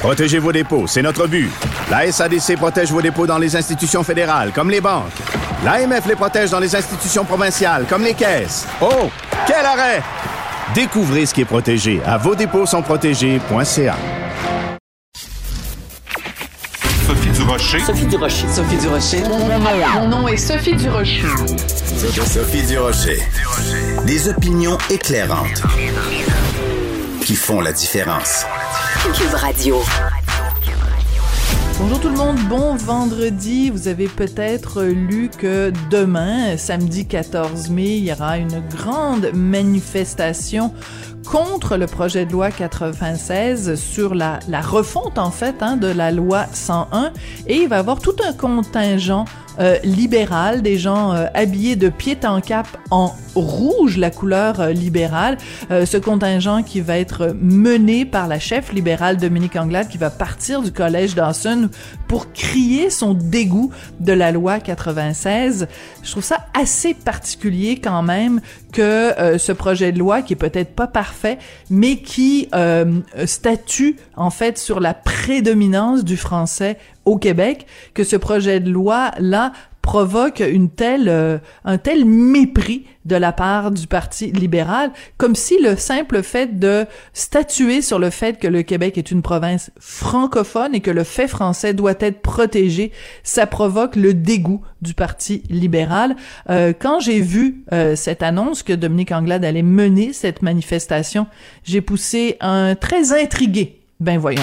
Protégez vos dépôts, c'est notre but. La SADC protège vos dépôts dans les institutions fédérales, comme les banques. L'AMF les protège dans les institutions provinciales, comme les caisses. Oh, quel arrêt! Découvrez ce qui est protégé à vos dépôts sont protégés.ca. Sophie Durocher. Sophie Durocher. Sophie Durocher. Mon nom est Sophie Durocher. Sophie Durocher. Des opinions éclairantes qui font la différence. Cube Radio. Bonjour tout le monde, bon vendredi. Vous avez peut-être lu que demain, samedi 14 mai, il y aura une grande manifestation contre le projet de loi 96 sur la, refonte en fait hein, de la loi 101 et il va y avoir tout un contingent euh, libéral, des gens euh, habillés de pied en cap en rouge, la couleur euh, libérale. ce contingent qui va être mené par la chef libérale Dominique Anglade qui va partir du collège Dawson pour crier son dégoût de la loi 96. Je trouve ça assez particulier quand même que ce projet de loi qui est peut-être pas parfait, mais qui statue en fait sur la prédominance du français au Québec que ce projet de loi-là provoque une telle, euh, un tel mépris de la part du Parti libéral, comme si le simple fait de statuer sur le fait que le Québec est une province francophone et que le fait français doit être protégé, ça provoque le dégoût du Parti libéral. Euh, quand j'ai vu euh, cette annonce que Dominique Anglade allait mener cette manifestation, j'ai poussé un très intrigué. Ben voyons.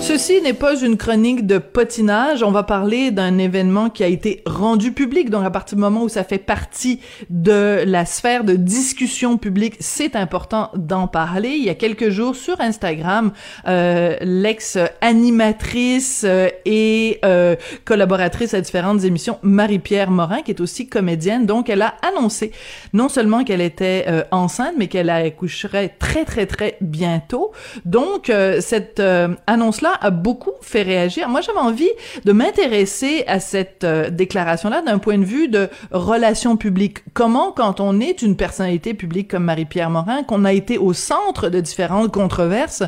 Ceci n'est pas une chronique de potinage. On va parler d'un événement qui a été rendu public. Donc, à partir du moment où ça fait partie de la sphère de discussion publique, c'est important d'en parler. Il y a quelques jours sur Instagram, euh, l'ex-animatrice euh, et euh, collaboratrice à différentes émissions, Marie-Pierre Morin, qui est aussi comédienne, donc elle a annoncé non seulement qu'elle était enceinte, mais qu'elle accoucherait très, très, très bientôt. Donc, cette annonce-là a beaucoup fait réagir. Moi, j'avais envie de m'intéresser à cette euh, déclaration-là d'un point de vue de relations publiques. Comment, quand on est une personnalité publique comme Marie-Pierre Morin, qu'on a été au centre de différentes controverses,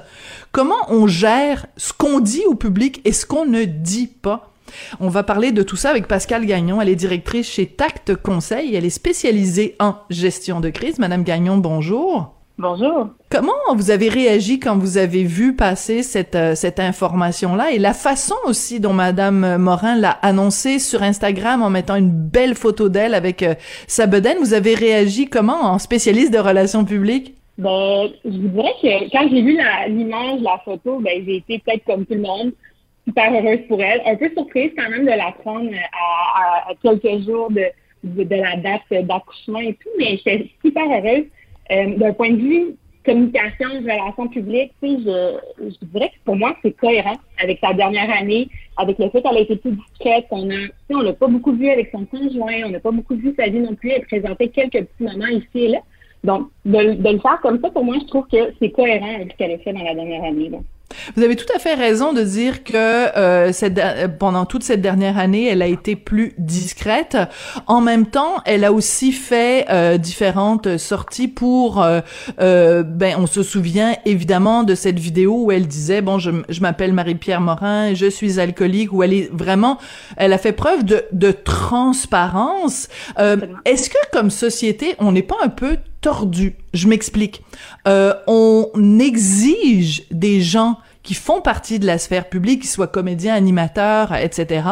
comment on gère ce qu'on dit au public et ce qu'on ne dit pas? On va parler de tout ça avec Pascal Gagnon. Elle est directrice chez Tact Conseil. Elle est spécialisée en gestion de crise. Madame Gagnon, bonjour. Bonjour. Comment vous avez réagi quand vous avez vu passer cette, euh, cette information-là et la façon aussi dont Madame Morin l'a annoncé sur Instagram en mettant une belle photo d'elle avec euh, sa bedaine? Vous avez réagi comment en spécialiste de relations publiques? Ben, je vous dirais que quand j'ai vu l'image, la, photo, ben, j'ai été peut-être comme tout le monde, super heureuse pour elle. Un peu surprise quand même de la prendre à, quelques jours de, de la date d'accouchement et tout, mais j'étais super heureuse. Euh, d'un point de vue communication, relations publiques, je, je dirais que pour moi, c'est cohérent avec sa dernière année, avec le fait qu'elle a été plus discrète, on a, on l'a pas beaucoup vu avec son conjoint, on n'a pas beaucoup vu sa vie non plus, elle présentait quelques petits moments ici et là. Donc, de, de le faire comme ça, pour moi, je trouve que c'est cohérent avec ce qu'elle a fait dans la dernière année. Vous avez tout à fait raison de dire que euh, cette, pendant toute cette dernière année, elle a été plus discrète. En même temps, elle a aussi fait euh, différentes sorties pour. Euh, euh, ben, on se souvient évidemment de cette vidéo où elle disait bon, je, je m'appelle Marie-Pierre Morin, je suis alcoolique. Où elle est vraiment, elle a fait preuve de, de transparence. Euh, est-ce que comme société, on n'est pas un peu tordu. Je m'explique. Euh, on exige des gens qui font partie de la sphère publique, qui soient comédiens, animateurs, etc.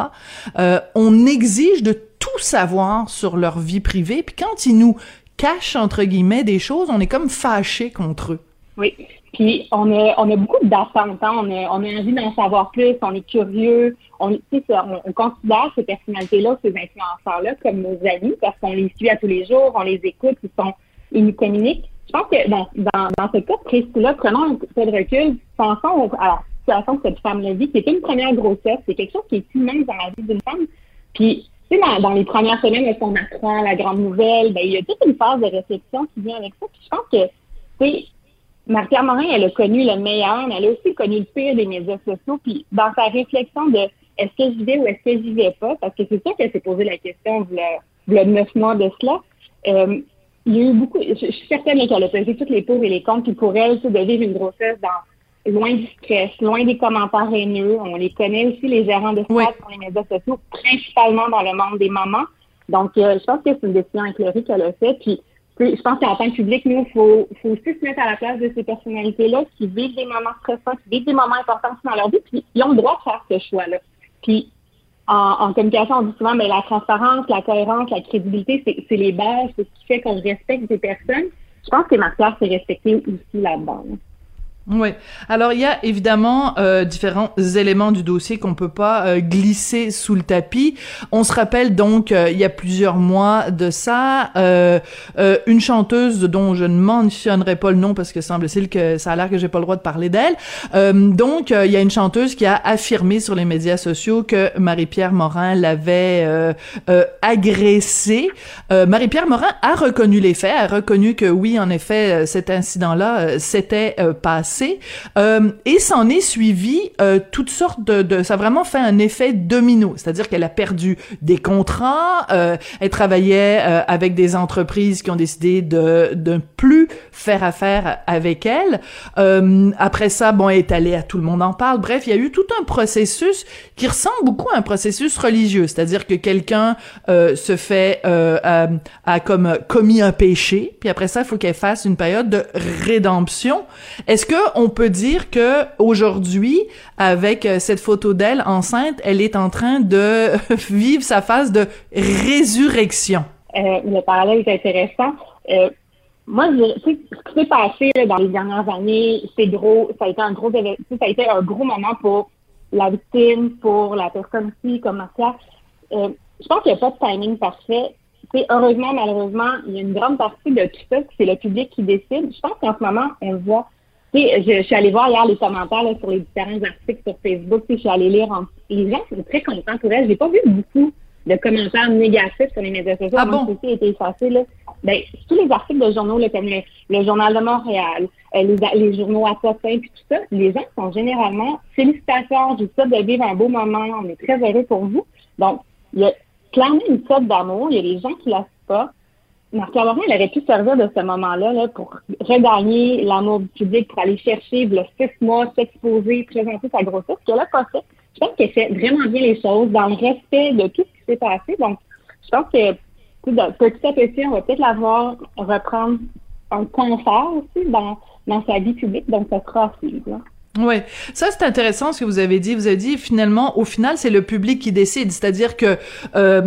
Euh, on exige de tout savoir sur leur vie privée, puis quand ils nous cachent entre guillemets des choses, on est comme fâché contre eux. Oui, Puis on a, on a beaucoup d'attentes, hein. on, a, on a envie d'en savoir plus, on est curieux, on, on, on considère ces personnalités-là, ces influenceurs-là comme nos amis parce qu'on les suit à tous les jours, on les écoute, ils sont ils nous communiquent. Je pense que dans, dans, dans ce cas précis-là, prenons un peu de recul, pensons à la situation que cette femme-là vit, c'est une première grossesse, c'est quelque chose qui est immense dans la vie d'une femme. Puis, tu sais, dans, dans, les premières semaines, est qu'on apprend la grande nouvelle, ben, il y a toute une phase de réflexion qui vient avec ça. Puis je pense que, tu sais, Marie-Pierre Morin, elle a connu le meilleur, mais elle a aussi connu le pire des médias sociaux. Puis dans sa réflexion de est-ce que j'y vais ou est-ce que j'y vais pas, parce que c'est sûr qu'elle s'est posé la question il y neuf mois de cela. Euh, il y a eu beaucoup, je, suis certaine qu'elle a pesé toutes les pour et les contre, puis pour elle, de vivre une grossesse dans loin du stress, loin des commentaires haineux. On les connaît aussi, les gérants de stress sur les médias sociaux, principalement dans le monde des mamans. Donc, euh, je pense que c'est une décision éclairée qu'elle a faite. Puis, je pense qu'en tant que public, nous, il faut, faut aussi se mettre à la place de ces personnalités-là qui vivent des moments stressants, qui vivent des moments importants dans leur vie, puis ils ont le droit de faire ce choix-là. Puis, en, communication, on dit souvent, mais la transparence, la cohérence, la crédibilité, c'est les bases, c'est ce qui fait qu'on respecte des personnes. Je pense que Marc-Pierre s'est respecté aussi là-dedans. Oui. Alors il y a évidemment euh, différents éléments du dossier qu'on peut pas euh, glisser sous le tapis. On se rappelle donc euh, il y a plusieurs mois de ça euh, une chanteuse dont je ne mentionnerai pas le nom parce que semble-t-il que ça a l'air que j'ai pas le droit de parler d'elle. donc il y a une chanteuse qui a affirmé sur les médias sociaux que Marie-Pierre Morin l'avait agressée. Marie-Pierre Morin a reconnu les faits, a reconnu que oui en effet cet incident-là s'était passé euh, et s'en est suivi euh, toutes sortes de, ça a vraiment fait un effet domino, c'est-à-dire qu'elle a perdu des contrats, euh, elle travaillait euh, avec des entreprises qui ont décidé de de plus faire affaire avec elle. Après ça, bon, elle est allée à tout le monde en parle. Bref, il y a eu tout un processus qui ressemble beaucoup à un processus religieux, c'est-à-dire que quelqu'un se fait a, a comme commis un péché, puis après ça, il faut qu'elle fasse une période de rédemption. Est-ce que on peut dire que aujourd'hui, avec euh, cette photo d'elle enceinte, elle est en train de vivre sa phase de résurrection? Euh, le parallèle est intéressant. Euh, moi, je, ce qui s'est passé dans les dernières années, c'est gros, ça a été un gros ça a été un gros moment pour la victime, pour la personne aussi, comme Marcia. Je pense qu'il n'y a pas de timing parfait. Heureusement, malheureusement, il y a une grande partie de tout ça, c'est le public qui décide. Je pense qu'en ce moment, on le je, je, suis allée voir hier les commentaires là, sur les différents articles sur Facebook. Je suis allée lire. En... Les gens sont très contents pour elle. J'ai pas vu beaucoup de commentaires négatifs sur les médias sociaux. Ah bon? a été effacé. Là. Ben, tous les articles de journaux, là, comme le, Journal de Montréal, euh, les, les, journaux à Potin, puis tout ça, les gens sont généralement félicitations, je ça de vivre un beau moment, on est très heureux pour vous. Donc, il y a clairement une sorte d'amour. Il y a des gens qui la pas. Marc-Pierre elle aurait pu servir de ce moment-là là, pour regagner l'amour du public, pour aller chercher le six mois, s'exposer, présenter sa grossesse, qu'elle a pas fait. Je pense qu'elle fait vraiment bien les choses dans le respect de tout ce qui s'est passé. Donc, je pense que petit à petit, on va peut-être la voir reprendre un confort aussi dans, dans sa vie publique. Donc, ça sera à suivre. Ouais, ça c'est intéressant ce que vous avez dit. Vous avez dit finalement, au final, c'est le public qui décide. C'est-à-dire que, euh,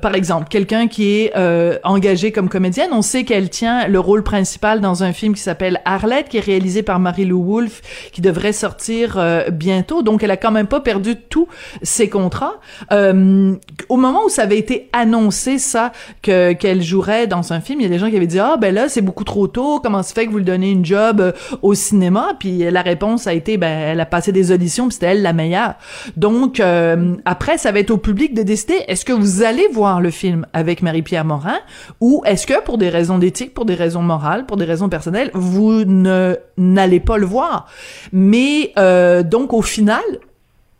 par exemple, quelqu'un qui est euh, engagé comme comédienne, on sait qu'elle tient le rôle principal dans un film qui s'appelle Arlette, qui est réalisé par Marie-Lou Wolfe, qui devrait sortir euh, bientôt. Donc, elle a quand même pas perdu tous ses contrats. Euh, au moment où ça avait été annoncé ça que qu'elle jouerait dans un film, il y a des gens qui avaient dit ah ben là c'est beaucoup trop tôt. Comment se fait que vous lui donnez une job euh, au cinéma? Puis la réponse a ben, elle a passé des auditions, puis c'était elle la meilleure. Donc, euh, après, ça va être au public de décider, est-ce que vous allez voir le film avec Marie-Pierre Morin, ou est-ce que, pour des raisons d'éthique, pour des raisons morales, pour des raisons personnelles, vous n'allez pas le voir. Mais, euh, donc, au final,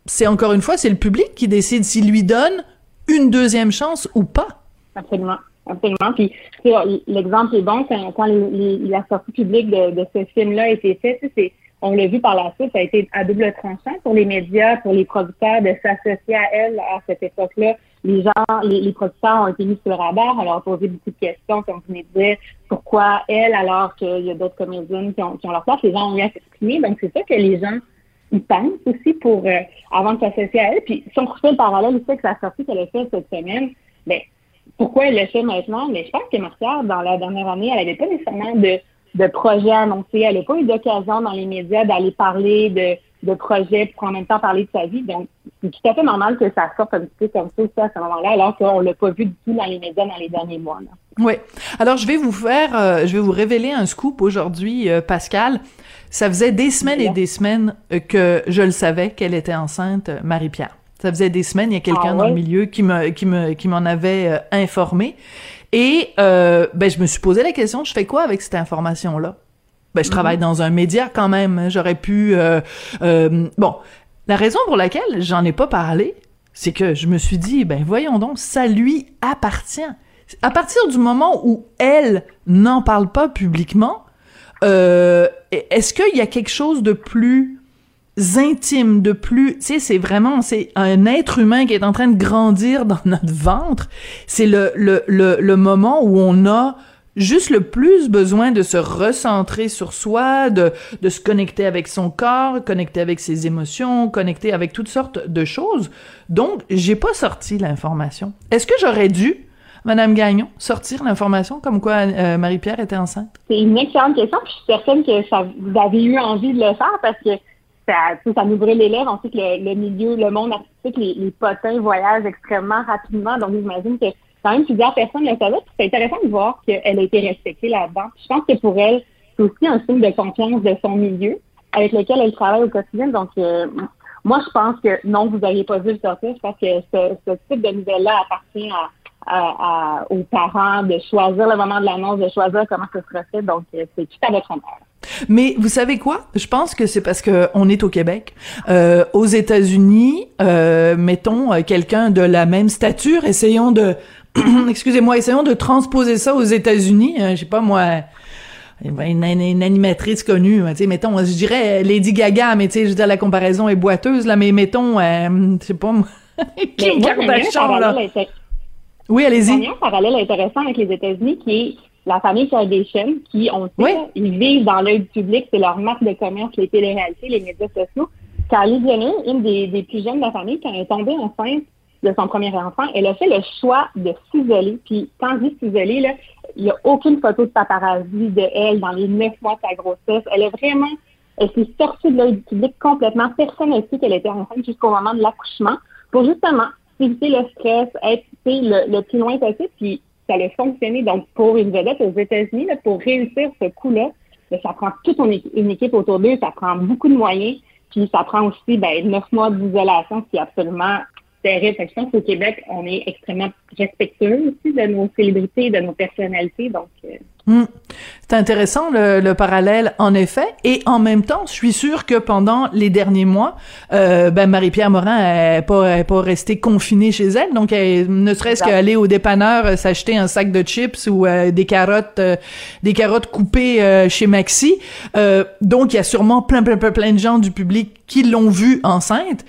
c'est encore une fois, c'est le public qui décide s'il lui donne une deuxième chance ou pas. Absolument. Absolument. Puis l'exemple est bon quand, quand la sortie publique de, de ce film-là a été faite. C'est on l'a vu par la suite, ça a été à double tranchant pour les médias, pour les producteurs de s'associer à elle à cette époque-là. Les gens, les, producteurs ont été mis sur le radar, on leur a posé beaucoup de questions, comme vous venez de dire, pourquoi elle alors qu'il y a d'autres comédiennes qui ont, leur place. Les gens ont eu à s'exprimer, donc c'est ça que les gens ils pensent aussi pour euh, avant de s'associer à elle. Puis si on refait le parallèle aussi avec la sortie qu'elle a faite cette semaine, ben pourquoi elle le fait maintenant? Mais je pense que Martial, dans la dernière année, elle n'avait pas nécessairement de de projets annoncés. Elle n'a pas eu d'occasion dans les médias d'aller parler de, de projets pour en même temps parler de sa vie. Donc, c'est tout à fait normal que ça sorte un petit peu comme ça aussi à ce moment-là, alors qu'on l'a pas vu du tout dans les médias dans les derniers mois. Oui. Alors, je vais vous faire, euh, je vais vous révéler un scoop aujourd'hui, euh, Pascal. Ça faisait des semaines et des semaines euh, que je le savais qu'elle était enceinte, Marie-Pierre. Ça faisait des semaines, il y a quelqu'un Ah dans le milieu qui me qui me qui m'en avait informé. Et euh, ben je me suis posé la question, je fais quoi avec cette information là Ben je travaille dans un média quand même, hein. j'aurais pu euh, euh, bon, la raison pour laquelle j'en ai pas parlé, c'est que je me suis dit ben voyons donc, ça lui appartient. À partir du moment où elle n'en parle pas publiquement, euh, est-ce qu'il y a quelque chose de plus intime, de plus, tu sais, c'est vraiment, c'est un être humain qui est en train de grandir dans notre ventre. C'est le, le, le, moment où on a juste le plus besoin de se recentrer sur soi, de, de se connecter avec son corps, connecter avec ses émotions, connecter avec toutes sortes de choses. Donc, j'ai pas sorti l'information. Est-ce que j'aurais dû, Madame Gagnon, sortir l'information comme quoi euh, Marie-Pierre était enceinte? C'est une excellente question. Puis je suis certaine que vous avez eu envie de le faire parce que ça, ça brûle les lèvres. Que le, le milieu, le monde artistique, les, les potins voyagent extrêmement rapidement. Donc, j'imagine que quand même plusieurs personnes le savaient. C'est intéressant de voir qu'elle a été respectée là-dedans. Je pense que pour elle, c'est aussi un signe de confiance de son milieu avec lequel elle travaille au quotidien. Donc, euh, moi, je pense que non, vous n'auriez pas dû le sortir. Je pense que ce, ce type de nouvelle-là appartient à, à- à- aux parents de choisir le moment de l'annonce, de choisir comment ça sera fait. Donc, euh, c'est tout à votre honneur. Mais vous savez quoi? Je pense que c'est parce que on est au Québec. Euh, aux États-Unis, euh, mettons euh, quelqu'un de la même stature, essayons de, excusez-moi, essayons de transposer ça aux États-Unis. hein, je sais pas moi. Une, une- une animatrice connue, tu sais, mettons, je dirais Lady Gaga, mais tu sais, je veux dire, la comparaison est boiteuse, là, mais mettons, euh, je sais pas moi, Kim Kardashian, là. Oui, allez-y. ai un parallèle intéressant avec les États-Unis qui est la famille Kardashian, qui, on sait, Oui. ils vivent dans l'œil du public, c'est leur marque de commerce, les téléréalités, les médias sociaux. Kylie Jenner, une des, des plus jeunes de la famille, quand elle est tombée enceinte de son premier enfant, elle a fait le choix de s'isoler. Puis quand je dis s'isoler, là, il n'y a aucune photo de paparazzi de elle dans les neuf mois de sa grossesse. Elle est vraiment, elle s'est sortie de l'œil du public complètement. Personne n'a su qu'elle était enceinte jusqu'au moment de l'accouchement pour justement éviter le stress, être tu sais, le, le plus loin possible. Puis ça a fonctionné. Donc pour une vedette aux États-Unis, pour réussir ce coup-là, ça prend toute une, équi- une équipe autour d'eux, ça prend beaucoup de moyens, puis ça prend aussi ben, neuf mois d'isolation, qui est absolument terrible. Je pense qu'au Québec, on est extrêmement respectueux aussi de nos célébrités, de nos personnalités. Donc, euh, Hmm. C'est intéressant le, le parallèle en effet. Et en même temps je suis sûre que pendant les derniers mois euh, ben Marie-Pierre Morin est pas est pas restée confinée chez elle. Donc elle, ne serait-ce qu'aller au dépanneur euh, s'acheter un sac de chips ou euh, des carottes des carottes coupées chez Maxi. Donc il y a sûrement plein plein plein plein de gens du public qui l'ont vue enceinte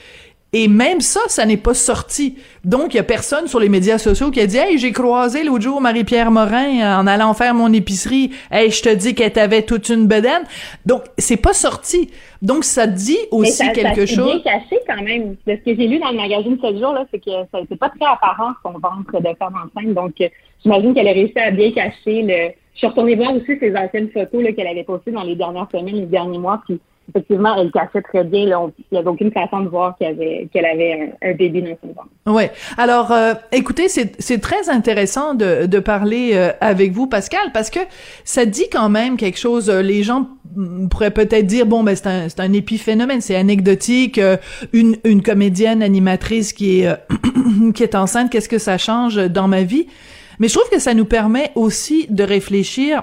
et même ça, ça n'est pas sorti. Donc, il y a personne sur les médias sociaux qui a dit « Hey, j'ai croisé l'autre jour Marie-Pierre Morin en allant faire mon épicerie. Hey, je te dis qu'elle t'avait toute une bedaine. » Donc, c'est pas sorti. Donc, ça dit aussi ça, quelque ça chose. bien caché quand même. De ce que j'ai lu dans le magazine 7 jours, là, c'est que ça n'était pas très apparent son ventre de femme enceinte. Donc, euh, j'imagine qu'elle a réussi à bien cacher le. Je suis retournée voir aussi ses anciennes photos qu'elle avait postées dans les dernières semaines, les derniers mois. Puis, effectivement, elle cachait très bien. Là, il n'y avait aucune façon de voir qu'elle avait, avait un, bébé dans son ventre. Ouais. Alors, euh, écoutez, c'est très intéressant de, de parler euh, avec vous, Pascal, parce que ça dit quand même quelque chose. euh, les gens pourraient peut-être dire bon, ben c'est un un épiphénomène, c'est anecdotique. euh, une une comédienne animatrice qui est euh, qui est enceinte, qu'est-ce que ça change dans ma vie? Mais je trouve que ça nous permet aussi de réfléchir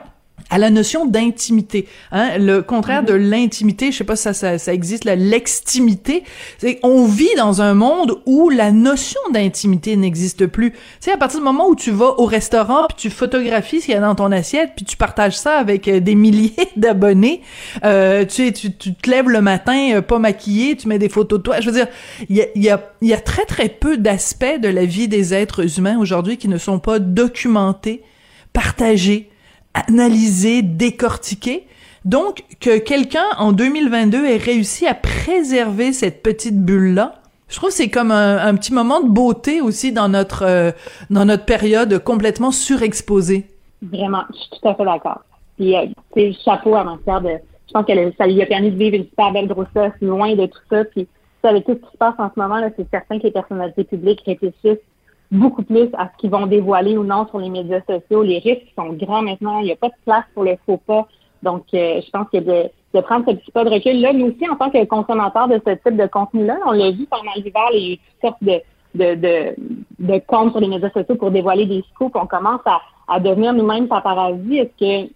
à la notion d'intimité, hein, le contraire de l'intimité, je sais pas si ça, ça, ça existe, l'extimité, c'est on vit dans un monde où la notion d'intimité n'existe plus. Tu sais, à partir du moment où tu vas au restaurant, puis tu photographies ce qu'il y a dans ton assiette, puis tu partages ça avec euh, des milliers d'abonnés, euh, tu tu, tu te lèves le matin euh, pas maquillé, tu mets des photos de toi. Je veux dire, il y a, y a, il y a très très peu d'aspects de la vie des êtres humains aujourd'hui qui ne sont pas documentés, partagés, analysé, décortiqué. Donc, que quelqu'un en 2022 ait réussi à préserver cette petite bulle-là, je trouve que c'est comme un, petit moment de beauté aussi dans notre euh, dans notre période complètement surexposée. Vraiment, je suis tout à fait d'accord. Puis, euh, chapeau à matière de. Je pense que ça lui a permis de vivre une super belle grossesse, loin de tout ça. Puis avec tout ce qui se passe en ce moment, là, c'est certain que les personnalités publiques réfléchissent beaucoup plus à ce qu'ils vont dévoiler ou non sur les médias sociaux. Les risques sont grands maintenant. Il n'y a pas de place pour le faux pas. Donc, euh, je pense que de, de prendre ce petit pas de recul. Là, nous aussi, en tant que consommateurs de ce type de contenu-là, on l'a vu pendant l'hiver, il y a toutes sortes de, de, de, de comptes sur les médias sociaux pour dévoiler des scoops. On commence à, à devenir nous-mêmes paparazzi. Est-ce que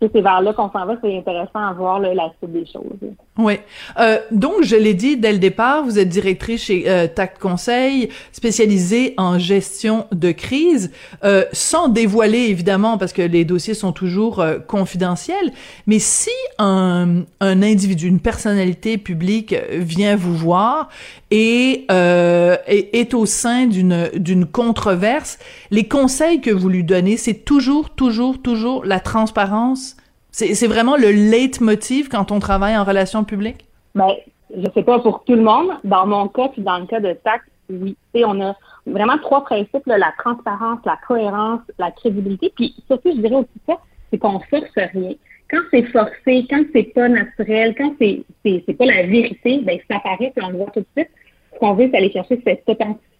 que c'est vers là qu'on s'en va? C'est intéressant à voir la suite des choses. Oui. Euh, donc, je l'ai dit dès le départ, vous êtes directrice chez euh, Tact Conseil, spécialisée en gestion de crise, euh, sans dévoiler évidemment, parce que les dossiers sont toujours euh, confidentiels. Mais si un, un individu, une personnalité publique vient vous voir et euh, est, est au sein d'une controverse, les conseils que vous lui donnez, c'est toujours, toujours, toujours la transparence? C'est vraiment le leitmotiv quand on travaille en relations publiques? Ben, je sais pas pour tout le monde. Dans mon cas, puis dans le cas de TAC, oui. on a vraiment trois principes, la transparence, la cohérence, la crédibilité. Puis surtout, je dirais aussi ça, c'est qu'on force rien. Quand c'est forcé, quand c'est pas naturel, quand c'est pas la vérité, ben ça apparaît, puis on le voit tout de suite. Ce qu'on veut, c'est aller chercher cette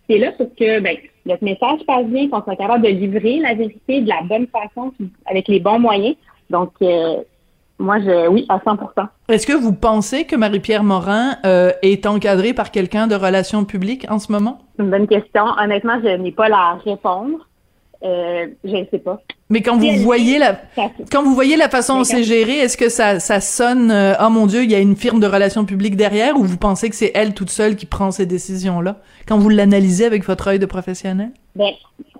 authenticité-là pour que ben, notre message passe bien, qu'on soit capable de livrer la vérité de la bonne façon, avec les bons moyens. Donc, euh, moi, je, oui, à 100 Est-ce que vous pensez que Marie-Pierre Morin euh, est encadrée par quelqu'un de relations publiques en ce moment? C'est une bonne question. Honnêtement, je n'ai pas la répondre. Euh, je ne sais pas. Mais quand vous voyez la quand vous voyez la façon dont c'est géré, est-ce que ça ça sonne euh, oh mon dieu, il y a une firme de relations publiques derrière ou vous pensez que c'est elle toute seule qui prend ces décisions là quand vous l'analysez avec votre œil de professionnel? Ben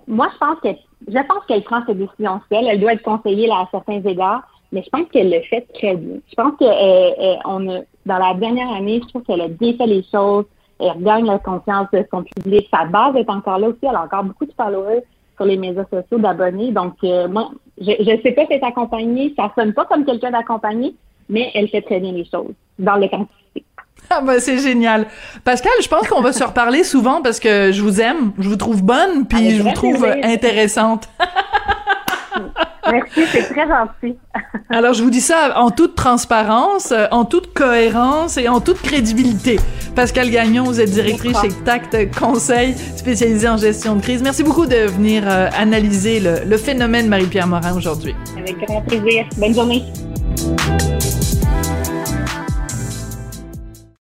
moi je pense que je pense qu'elle prend ses décisions seule. Elle doit être conseillée à certains égards, mais je pense qu'elle le fait très bien. Je pense que euh, euh, on a, dans la dernière année, je trouve qu'elle a bien fait les choses. Elle regagne la confiance de son public. Sa base est encore là aussi. Elle a encore beaucoup de followers sur les médias sociaux, d'abonnés. Donc, euh, moi, je ne sais pas si elle est accompagnée. Ça sonne pas comme quelqu'un d'accompagné, mais elle fait très bien les choses dans le l'authenticité. Ah bah c'est génial. Pascal, je pense qu'on va se reparler souvent parce que je vous aime, je vous trouve bonne, puis je vous trouve intéressante. Merci, c'est très gentil. Alors, je vous dis ça en toute transparence, en toute cohérence et en toute crédibilité. Pascal Gagnon, vous êtes directrice chez Tact Conseil, spécialisé en gestion de crise. Merci beaucoup de venir euh, analyser le, le phénomène Marie-Pierre Morin aujourd'hui. Avec grand plaisir. Bonne journée.